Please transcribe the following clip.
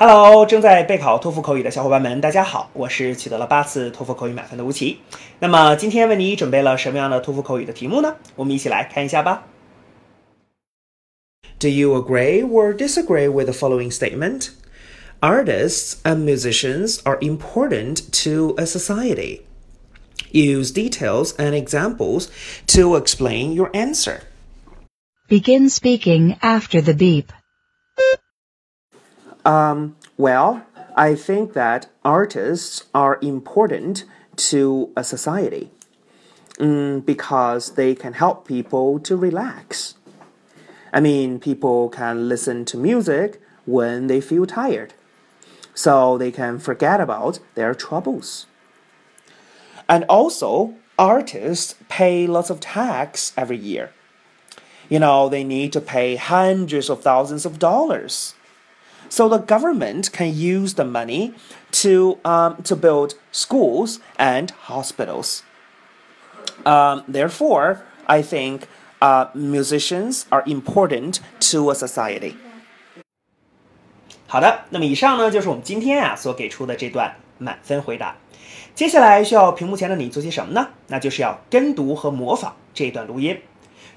Hello，正在备考托福口语的小伙伴们，大家好，我是取得了八次托福口语满分的吴奇。那么今天为你准备了什么样的托福口语的题目呢？我们一起来看一下吧。Do you agree or disagree with the following statement? Artists and musicians are important to a society. Use details and examples to explain your answer. Begin speaking after the beep. Um, well, I think that artists are important to a society mm, because they can help people to relax. I mean, people can listen to music when they feel tired, so they can forget about their troubles. And also, artists pay lots of tax every year. You know, they need to pay hundreds of thousands of dollars so the government can use the money to um, to build schools and hospitals. Um, therefore, I think uh, musicians are important to a society. 好的，那么以上呢就是我们今天啊所给出的这段满分回答。接下来需要屏幕前的你做些什么呢？那就是要跟读和模仿这段录音。